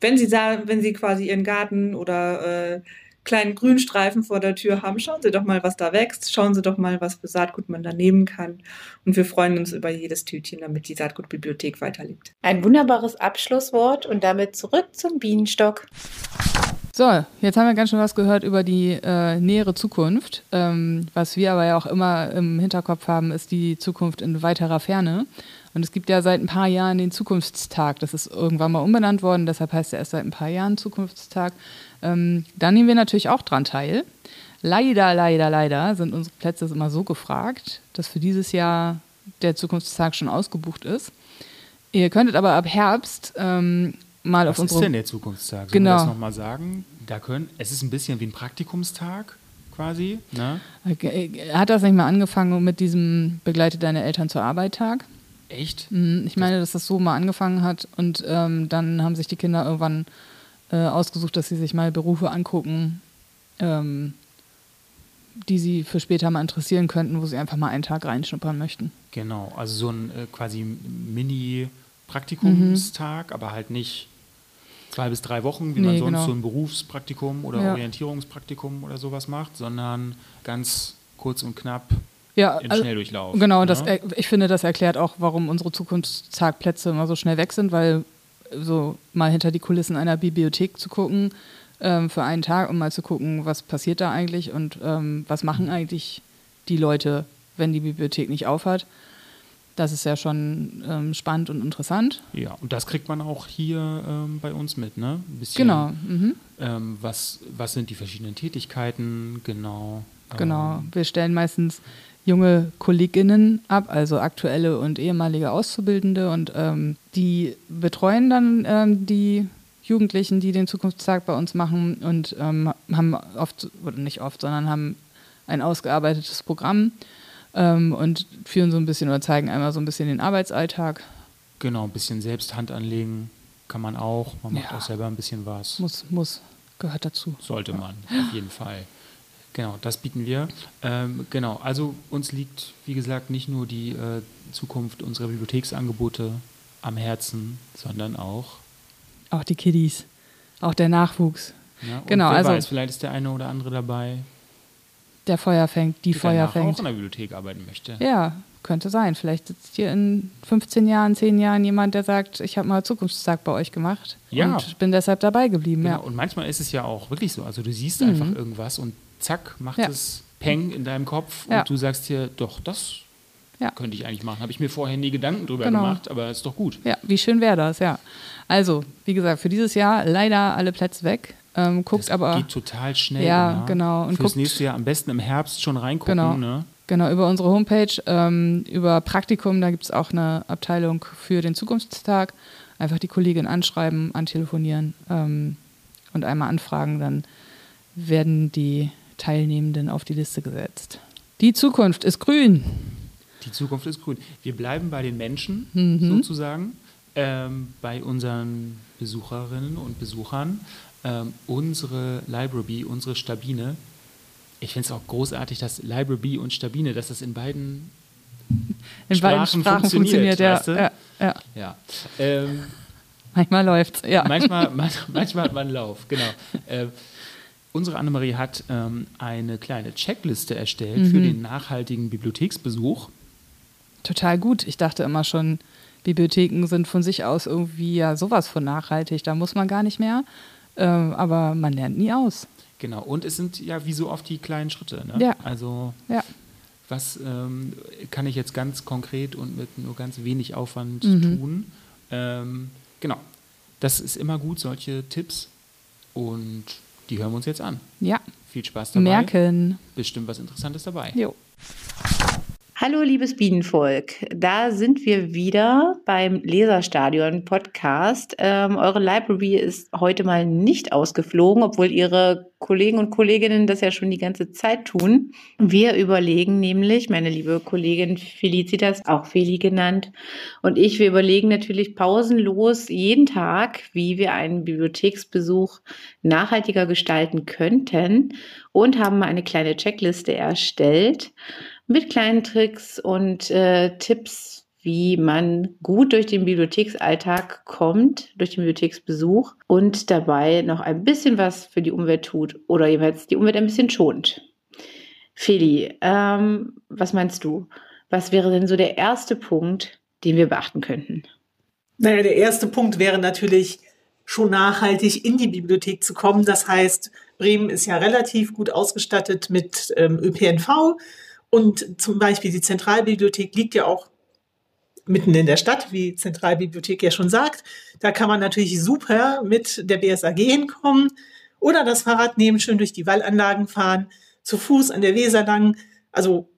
wenn Sie, wenn Sie quasi Ihren Garten oder äh, kleinen Grünstreifen vor der Tür haben, schauen Sie doch mal, was da wächst. Schauen Sie doch mal, was für Saatgut man da nehmen kann. Und wir freuen uns über jedes Tütchen, damit die Saatgutbibliothek weiterlebt. Ein wunderbares Abschlusswort und damit zurück zum Bienenstock. So, jetzt haben wir ganz schön was gehört über die äh, nähere Zukunft. Ähm, was wir aber ja auch immer im Hinterkopf haben, ist die Zukunft in weiterer Ferne. Und es gibt ja seit ein paar Jahren den Zukunftstag. Das ist irgendwann mal umbenannt worden, deshalb heißt er erst seit ein paar Jahren Zukunftstag. Ähm, da nehmen wir natürlich auch dran teil. Leider, leider, leider sind unsere Plätze immer so gefragt, dass für dieses Jahr der Zukunftstag schon ausgebucht ist. Ihr könntet aber ab Herbst ähm, mal Was auf unsere. Was ist denn der Zukunftstag? Sollen genau. wir das nochmal sagen? Da können, es ist ein bisschen wie ein Praktikumstag quasi. Ne? Hat das nicht mal angefangen mit diesem Begleite deine Eltern zur Arbeit Tag? Echt? Mhm, ich meine, dass das so mal angefangen hat und ähm, dann haben sich die Kinder irgendwann äh, ausgesucht, dass sie sich mal Berufe angucken, ähm, die sie für später mal interessieren könnten, wo sie einfach mal einen Tag reinschnuppern möchten. Genau, also so ein äh, quasi Mini-Praktikumstag, mhm. aber halt nicht zwei bis drei Wochen, wie nee, man sonst genau. so ein Berufspraktikum oder ja. Orientierungspraktikum oder sowas macht, sondern ganz kurz und knapp ja, in also, Schnelldurchlauf. Genau, ne? das, ich finde, das erklärt auch, warum unsere Zukunftstagplätze immer so schnell weg sind, weil so mal hinter die Kulissen einer Bibliothek zu gucken ähm, für einen Tag, um mal zu gucken, was passiert da eigentlich und ähm, was machen eigentlich die Leute, wenn die Bibliothek nicht aufhat. Das ist ja schon ähm, spannend und interessant. Ja, und das kriegt man auch hier ähm, bei uns mit, ne? Ein bisschen, genau. Mhm. Ähm, was, was sind die verschiedenen Tätigkeiten, genau. Genau, wir stellen meistens junge Kolleginnen ab, also aktuelle und ehemalige Auszubildende und ähm, die betreuen dann ähm, die Jugendlichen, die den Zukunftstag bei uns machen und ähm, haben oft, oder nicht oft, sondern haben ein ausgearbeitetes Programm ähm, und führen so ein bisschen oder zeigen einmal so ein bisschen den Arbeitsalltag. Genau, ein bisschen selbst Hand anlegen kann man auch. Man macht ja. auch selber ein bisschen was. Muss, muss, gehört dazu. Sollte man, auf jeden Fall. Genau, das bieten wir. Ähm, genau, also uns liegt, wie gesagt, nicht nur die äh, Zukunft unserer Bibliotheksangebote am Herzen, sondern auch auch die Kiddies, auch der Nachwuchs. Ja, genau, wer also weiß, vielleicht ist der eine oder andere dabei, der Feuer fängt, die, die Feuer fängt. auch in der Bibliothek arbeiten möchte. Ja, könnte sein. Vielleicht sitzt hier in 15 Jahren, 10 Jahren jemand, der sagt, ich habe mal Zukunftstag bei euch gemacht ja. und bin deshalb dabei geblieben. Genau. Ja. Und manchmal ist es ja auch wirklich so. Also du siehst mhm. einfach irgendwas und zack, macht ja. es Peng in deinem Kopf ja. und du sagst dir, doch, das ja. könnte ich eigentlich machen. Habe ich mir vorher nie Gedanken drüber genau. gemacht, aber ist doch gut. Ja, wie schön wäre das, ja. Also, wie gesagt, für dieses Jahr leider alle Plätze weg. Ähm, guckt das aber. geht total schnell. Ja, ja. genau. Und Fürs guckt, nächste Jahr am besten im Herbst schon reingucken. Genau. Ne? Genau, über unsere Homepage, ähm, über Praktikum, da gibt es auch eine Abteilung für den Zukunftstag. Einfach die Kollegin anschreiben, antelefonieren ähm, und einmal anfragen, dann werden die Teilnehmenden auf die Liste gesetzt. Die Zukunft ist grün. Die Zukunft ist grün. Wir bleiben bei den Menschen mhm. sozusagen, ähm, bei unseren Besucherinnen und Besuchern. Ähm, unsere Library, unsere Stabine. Ich finde es auch großartig, dass Library und Stabine, dass das in beiden In beiden Sprachen Sprachen funktioniert, funktioniert, ja. weißt du? ja, ja. Ja. Ähm, Manchmal läuft's, ja. manchmal, man, manchmal hat man Lauf, genau. Äh, unsere Annemarie hat ähm, eine kleine Checkliste erstellt Mhm. für den nachhaltigen Bibliotheksbesuch. Total gut. Ich dachte immer schon, Bibliotheken sind von sich aus irgendwie ja sowas von nachhaltig. Da muss man gar nicht mehr. Ähm, aber man lernt nie aus. Genau, und es sind ja wie so oft die kleinen Schritte. Ne? Ja. Also Ja. was ähm, kann ich jetzt ganz konkret und mit nur ganz wenig Aufwand Mhm. tun? Ähm, genau, das ist immer gut, solche Tipps. Und die hören wir uns jetzt an. Ja. Viel Spaß dabei. Merken. Bestimmt was Interessantes dabei. Jo. Hallo, liebes Bienenvolk. Da sind wir wieder beim Leserstadion Podcast. Ähm, eure Library ist heute mal nicht ausgeflogen, obwohl ihre Kollegen und Kolleginnen das ja schon die ganze Zeit tun. Wir überlegen nämlich, meine liebe Kollegin Felicitas, auch Feli genannt, und ich, wir überlegen natürlich pausenlos jeden Tag, wie wir einen Bibliotheksbesuch nachhaltiger gestalten könnten und haben mal eine kleine Checkliste erstellt mit kleinen Tricks und äh, Tipps, wie man gut durch den Bibliotheksalltag kommt, durch den Bibliotheksbesuch und dabei noch ein bisschen was für die Umwelt tut oder jeweils die Umwelt ein bisschen schont. Feli, ähm, was meinst du? Was wäre denn so der erste Punkt, den wir beachten könnten? Naja, der erste Punkt wäre natürlich schon nachhaltig in die Bibliothek zu kommen. Das heißt, Bremen ist ja relativ gut ausgestattet mit ähm, ÖPNV und zum Beispiel die Zentralbibliothek liegt ja auch mitten in der Stadt, wie Zentralbibliothek ja schon sagt. Da kann man natürlich super mit der BSAG hinkommen oder das Fahrrad nehmen, schön durch die Wallanlagen fahren, zu Fuß an der Weser lang. Also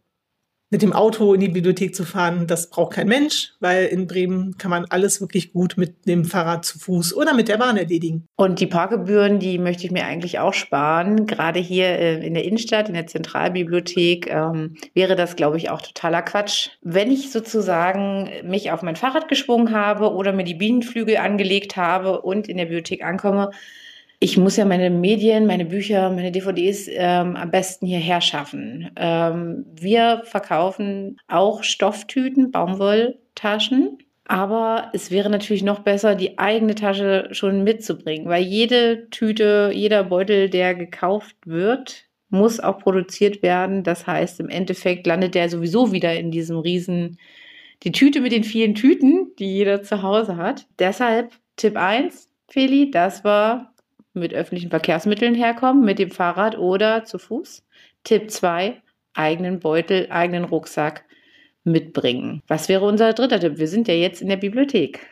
mit dem Auto in die Bibliothek zu fahren, das braucht kein Mensch, weil in Bremen kann man alles wirklich gut mit dem Fahrrad zu Fuß oder mit der Bahn erledigen. Und die Parkgebühren, die möchte ich mir eigentlich auch sparen. Gerade hier äh, in der Innenstadt, in der Zentralbibliothek, ähm, wäre das, glaube ich, auch totaler Quatsch. Wenn ich sozusagen mich auf mein Fahrrad geschwungen habe oder mir die Bienenflügel angelegt habe und in der Bibliothek ankomme, ich muss ja meine Medien, meine Bücher, meine DVDs ähm, am besten hierher schaffen. Ähm, wir verkaufen auch Stofftüten, Baumwolltaschen. Aber es wäre natürlich noch besser, die eigene Tasche schon mitzubringen, weil jede Tüte, jeder Beutel, der gekauft wird, muss auch produziert werden. Das heißt, im Endeffekt landet der sowieso wieder in diesem riesen, die Tüte mit den vielen Tüten, die jeder zu Hause hat. Deshalb Tipp 1, Feli, das war mit öffentlichen Verkehrsmitteln herkommen, mit dem Fahrrad oder zu Fuß. Tipp 2, eigenen Beutel, eigenen Rucksack mitbringen. Was wäre unser dritter Tipp? Wir sind ja jetzt in der Bibliothek.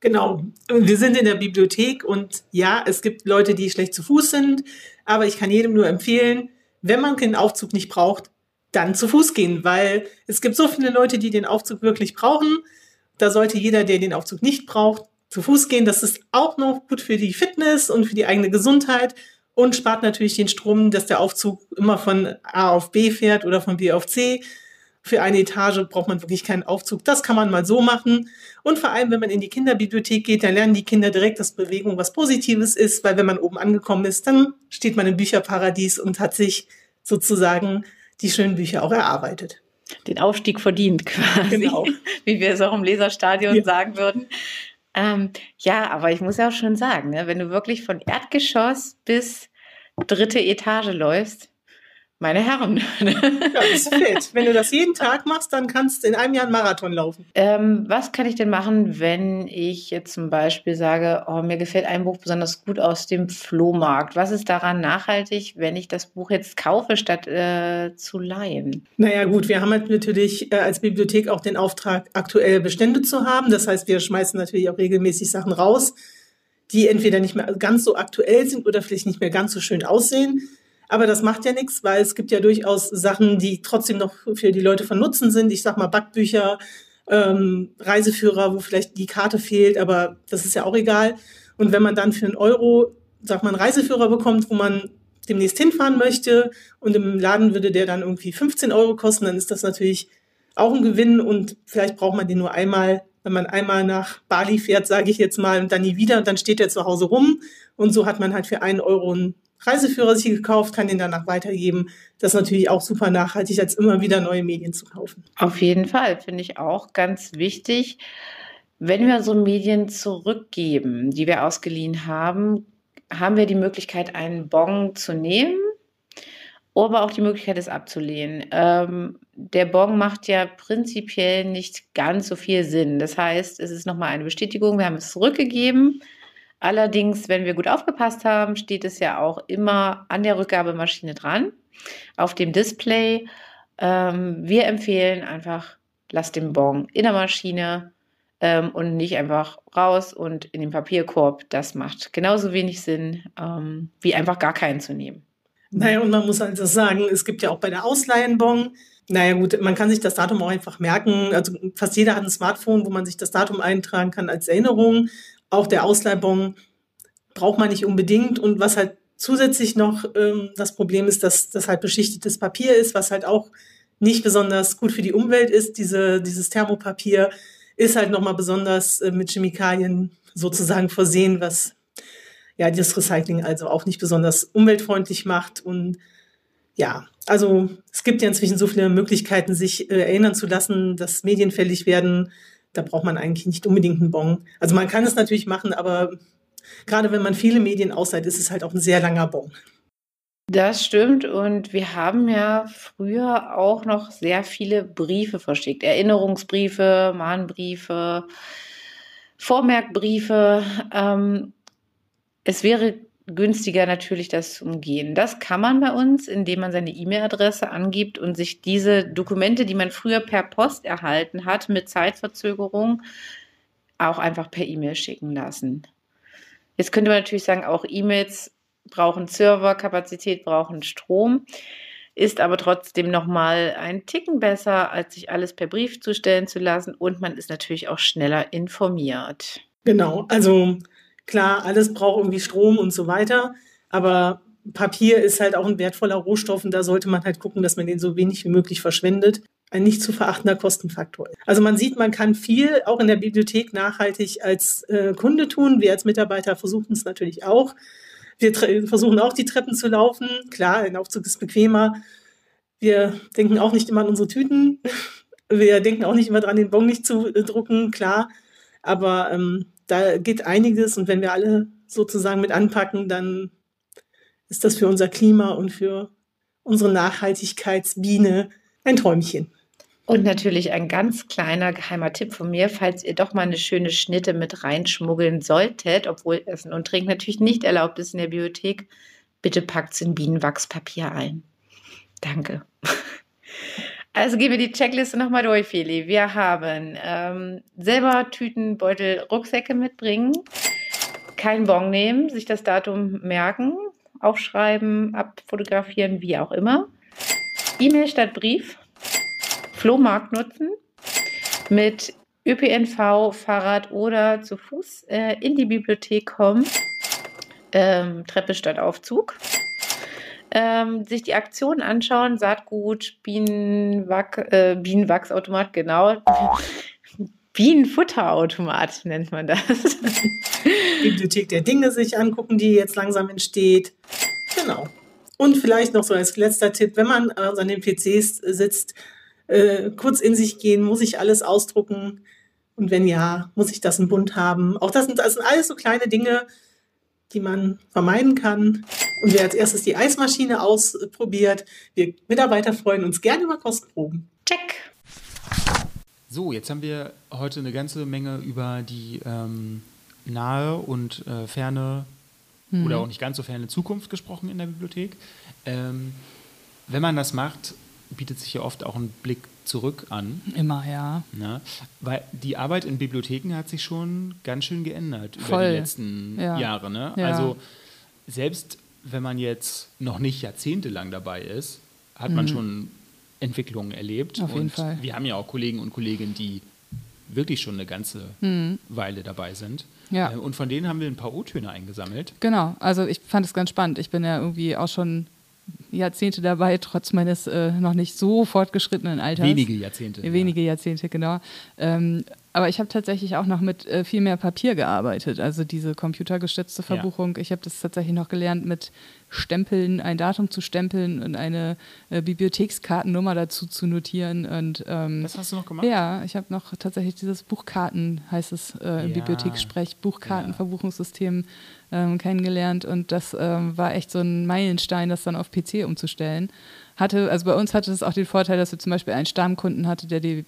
Genau. Wir sind in der Bibliothek und ja, es gibt Leute, die schlecht zu Fuß sind, aber ich kann jedem nur empfehlen, wenn man den Aufzug nicht braucht, dann zu Fuß gehen, weil es gibt so viele Leute, die den Aufzug wirklich brauchen. Da sollte jeder, der den Aufzug nicht braucht, zu Fuß gehen. Das ist auch noch gut für die Fitness und für die eigene Gesundheit und spart natürlich den Strom, dass der Aufzug immer von A auf B fährt oder von B auf C. Für eine Etage braucht man wirklich keinen Aufzug. Das kann man mal so machen. Und vor allem, wenn man in die Kinderbibliothek geht, dann lernen die Kinder direkt, dass Bewegung was Positives ist, weil wenn man oben angekommen ist, dann steht man im Bücherparadies und hat sich sozusagen die schönen Bücher auch erarbeitet. Den Aufstieg verdient quasi, Genau. wie wir es auch im Leserstadion Ja. sagen würden. Ähm, ja, aber ich muss ja auch schon sagen, ne, wenn du wirklich von Erdgeschoss bis dritte Etage läufst, meine Herren. Ja, das ist fit. Wenn du das jeden Tag machst, dann kannst du in einem Jahr einen Marathon laufen. ähm, was kann ich denn machen, wenn ich jetzt zum Beispiel sage, oh, mir gefällt ein Buch besonders gut aus dem Flohmarkt? Was ist daran nachhaltig, wenn ich das Buch jetzt kaufe, statt äh, zu leihen? Naja gut, wir haben halt natürlich äh, als Bibliothek auch den Auftrag, aktuelle Bestände zu haben. Das heißt, wir schmeißen natürlich auch regelmäßig Sachen raus, die entweder nicht mehr ganz so aktuell sind oder vielleicht nicht mehr ganz so schön aussehen. Aber das macht ja nichts, weil es gibt ja durchaus Sachen, die trotzdem noch für die Leute von Nutzen sind. Ich sag mal Backbücher, ähm, Reiseführer, wo vielleicht die Karte fehlt, aber das ist ja auch egal. Und wenn man dann für einen Euro, sag mal, einen Reiseführer bekommt, wo man demnächst hinfahren möchte und im Laden würde der dann irgendwie 15 Euro kosten, dann ist das natürlich auch ein Gewinn und vielleicht braucht man den nur einmal, wenn man einmal nach Bali fährt, sage ich jetzt mal, und dann nie wieder und dann steht der zu Hause rum und so hat man halt für einen Euro einen Reiseführer sich gekauft, kann den danach weitergeben. Das ist natürlich auch super nachhaltig, als immer wieder neue Medien zu kaufen. Auf jeden Fall, finde ich auch ganz wichtig. Wenn wir so Medien zurückgeben, die wir ausgeliehen haben, haben wir die Möglichkeit, einen Bon zu nehmen, aber auch die Möglichkeit, es abzulehnen. Ähm, der Bon macht ja prinzipiell nicht ganz so viel Sinn. Das heißt, es ist nochmal eine Bestätigung, wir haben es zurückgegeben. Allerdings, wenn wir gut aufgepasst haben, steht es ja auch immer an der Rückgabemaschine dran, auf dem Display. Ähm, wir empfehlen einfach, lasst den Bon in der Maschine ähm, und nicht einfach raus und in den Papierkorb. Das macht genauso wenig Sinn, ähm, wie einfach gar keinen zu nehmen. Naja, und man muss also sagen, es gibt ja auch bei der Ausleihenbon, naja gut, man kann sich das Datum auch einfach merken. Also fast jeder hat ein Smartphone, wo man sich das Datum eintragen kann als Erinnerung. Auch der Ausleihbon braucht man nicht unbedingt. Und was halt zusätzlich noch ähm, das Problem ist, dass das halt beschichtetes Papier ist, was halt auch nicht besonders gut für die Umwelt ist. Diese, dieses Thermopapier ist halt nochmal besonders äh, mit Chemikalien sozusagen versehen, was ja das Recycling also auch nicht besonders umweltfreundlich macht. Und ja, also es gibt ja inzwischen so viele Möglichkeiten, sich äh, erinnern zu lassen, dass Medien fällig werden. Da braucht man eigentlich nicht unbedingt einen Bon. Also man kann es natürlich machen, aber gerade wenn man viele Medien ausleiht, ist es halt auch ein sehr langer Bon. Das stimmt und wir haben ja früher auch noch sehr viele Briefe verschickt. Erinnerungsbriefe, Mahnbriefe, Vormerkbriefe. Ähm, es wäre günstiger natürlich das umgehen. Das kann man bei uns, indem man seine E-Mail-Adresse angibt und sich diese Dokumente, die man früher per Post erhalten hat, mit Zeitverzögerung auch einfach per E-Mail schicken lassen. Jetzt könnte man natürlich sagen, auch E-Mails brauchen Serverkapazität, brauchen Strom, ist aber trotzdem nochmal ein Ticken besser, als sich alles per Brief zustellen zu lassen und man ist natürlich auch schneller informiert. Genau, also Klar, alles braucht irgendwie Strom und so weiter, aber Papier ist halt auch ein wertvoller Rohstoff und da sollte man halt gucken, dass man den so wenig wie möglich verschwendet. Ein nicht zu verachtender Kostenfaktor. Also man sieht, man kann viel auch in der Bibliothek nachhaltig als äh, Kunde tun. Wir als Mitarbeiter versuchen es natürlich auch. Wir versuchen auch die Treppen zu laufen. Klar, ein Aufzug ist bequemer. Wir denken auch nicht immer an unsere Tüten. Wir denken auch nicht immer dran, den Bon nicht zu äh, drucken, klar. Aber ähm, da geht einiges und wenn wir alle sozusagen mit anpacken, dann ist das für unser Klima und für unsere Nachhaltigkeitsbiene ein Träumchen. Und natürlich ein ganz kleiner geheimer Tipp von mir, falls ihr doch mal eine schöne Schnitte mit reinschmuggeln solltet, obwohl Essen und Trinken natürlich nicht erlaubt ist in der Bibliothek, bitte packt es in Bienenwachspapier ein. Danke. Also gehen wir die Checkliste nochmal durch, Feli. Wir haben ähm, selber Tüten, Beutel, Rucksäcke mitbringen, kein Bon nehmen, sich das Datum merken, aufschreiben, abfotografieren, wie auch immer. E-Mail statt Brief, Flohmarkt nutzen, mit ÖPNV, Fahrrad oder zu Fuß äh, in die Bibliothek kommen, ähm, Treppe statt Aufzug ähm, sich die Aktionen anschauen, Saatgut, Bienenwach, äh, Bienenwachsautomat, genau. Bienenfutterautomat nennt man das. Bibliothek der Dinge sich angucken, die jetzt langsam entsteht. Genau. Und vielleicht noch so als letzter Tipp, wenn man also an den PCs sitzt, äh, kurz in sich gehen, muss ich alles ausdrucken? Und wenn ja, muss ich das in Bund haben? Auch das sind, das sind alles so kleine Dinge, die man vermeiden kann. Und wer als erstes die Eismaschine ausprobiert, wir Mitarbeiter freuen uns gerne über Kostproben. Check. So, jetzt haben wir heute eine ganze Menge über die ähm, nahe und äh, ferne mhm. oder auch nicht ganz so ferne Zukunft gesprochen in der Bibliothek. Ähm, wenn man das macht, bietet sich ja oft auch ein Blick zurück an. Immer, ja. Na, weil die Arbeit in Bibliotheken hat sich schon ganz schön geändert Voll. über die letzten ja. Jahre. Ne? Ja. Also selbst wenn man jetzt noch nicht jahrzehntelang dabei ist, hat mhm. man schon Entwicklungen erlebt. Auf jeden und Fall. wir haben ja auch Kollegen und Kolleginnen, die wirklich schon eine ganze mhm. Weile dabei sind. Ja. Äh, und von denen haben wir ein paar O-Töne eingesammelt. Genau, also ich fand es ganz spannend. Ich bin ja irgendwie auch schon Jahrzehnte dabei, trotz meines äh, noch nicht so fortgeschrittenen Alters. Wenige Jahrzehnte. Wenige ja. Jahrzehnte, genau. Ähm, Aber ich habe tatsächlich auch noch mit äh, viel mehr Papier gearbeitet. Also diese computergestützte Ja. Verbuchung. Ich habe das tatsächlich noch gelernt, mit Stempeln ein Datum zu stempeln und eine äh, Bibliothekskartennummer dazu zu notieren. Und ähm, Das hast du noch gemacht? ja, ich habe noch tatsächlich dieses Buchkarten, heißt es äh, im Ja. Bibliothekssprech, Buchkarten, Ja. Verbuchungssystem ähm, kennengelernt und das ähm, war echt so ein Meilenstein, das dann auf PC umzustellen. Hatte, also bei uns hatte es auch den Vorteil, dass wir zum Beispiel einen Stammkunden hatte, der die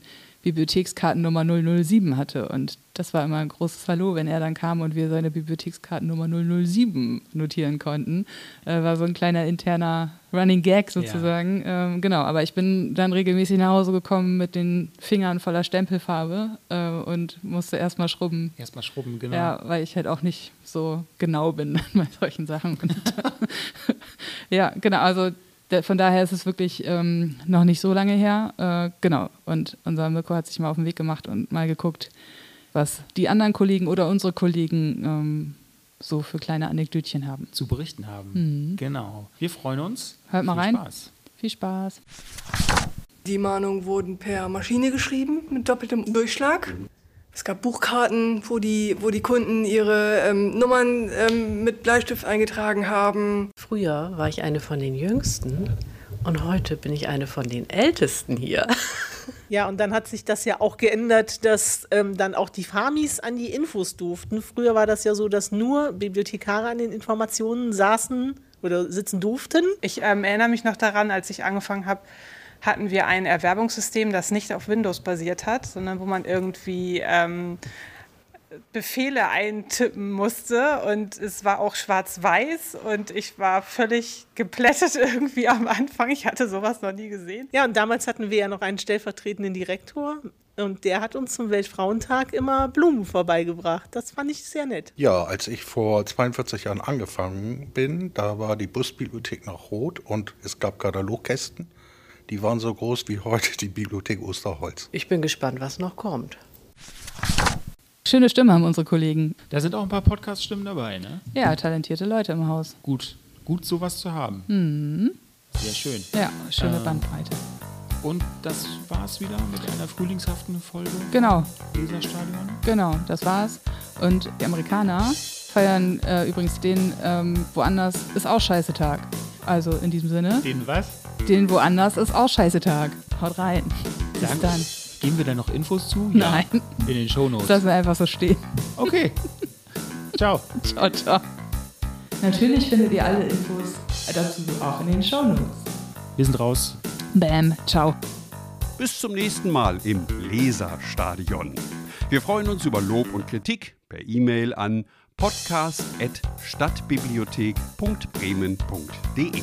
Bibliothekskartennummer 007 hatte und das war immer ein großes Hallo, wenn er dann kam und wir seine Bibliothekskartennummer 007 notieren konnten. Äh, war so ein kleiner interner Running Gag sozusagen. Ähm, genau, aber ich bin dann regelmäßig nach Hause gekommen mit den Fingern voller Stempelfarbe äh, und musste erstmal schrubben. Erstmal schrubben, genau. Ja, weil ich halt auch nicht so genau bin bei solchen Sachen. Und ja, genau, also von daher ist es wirklich ähm, noch nicht so lange her. Äh, genau, und unser Mirko hat sich mal auf den Weg gemacht und mal geguckt, was die anderen Kollegen oder unsere Kollegen ähm, so für kleine Anekdötchen haben. Zu berichten haben. Genau. Wir freuen uns. Mhm. Hört mal Viel rein. Spaß. Viel Spaß. Die Mahnungen wurden per Maschine geschrieben mit doppeltem Durchschlag. Es gab Buchkarten, wo die, wo die Kunden ihre ähm, Nummern ähm, mit Bleistift eingetragen haben. Früher war ich eine von den Jüngsten und heute bin ich eine von den Ältesten hier. Ja, und dann hat sich das ja auch geändert, dass ähm, dann auch die Famis an die Infos durften. Früher war das ja so, dass nur Bibliothekare an den Informationen saßen oder sitzen durften. Ich ähm, erinnere mich noch daran, als ich angefangen habe, hatten wir ein Erwerbungssystem, das nicht auf Windows basiert hat, sondern wo man irgendwie ähm, Befehle eintippen musste und es war auch schwarz-weiß und ich war völlig geplättet irgendwie am Anfang. Ich hatte sowas noch nie gesehen. Ja, und damals hatten wir ja noch einen stellvertretenden Direktor und der hat uns zum Weltfrauentag immer Blumen vorbeigebracht. Das fand ich sehr nett. Ja, als ich vor 42 Jahren angefangen bin, da war die Busbibliothek noch rot und es gab Katalogkästen. Die waren so groß wie heute die Bibliothek Osterholz. Ich bin gespannt, was noch kommt. Schöne Stimme haben unsere Kollegen. Da sind auch ein paar Podcast-Stimmen dabei, ne? Ja, talentierte Leute im Haus. Gut. Gut, sowas zu haben. Mhm. Sehr schön. Ja, schöne Ähm, Bandbreite. Und das war's wieder mit einer frühlingshaften Folge. Genau. Leserstadion. Genau, das war's. Und die Amerikaner feiern äh, übrigens den ähm, woanders ist auch scheiße Tag. Also in diesem Sinne, Den was? Den woanders ist auch scheiße Tag. Haut rein. Bis Danke. dann. Geben wir da noch Infos zu? Nein. Ja, in den Shownotes. Lassen wir einfach so stehen. Okay. Ciao. Ciao, ciao. Natürlich findet ihr alle Infos dazu auch in den Shownotes. Wir sind raus. Bam, ciao. Bis zum nächsten Mal im Leserstadion. Wir freuen uns über Lob und Kritik per E-Mail an podcast.stadtbibliothek.bremen.de.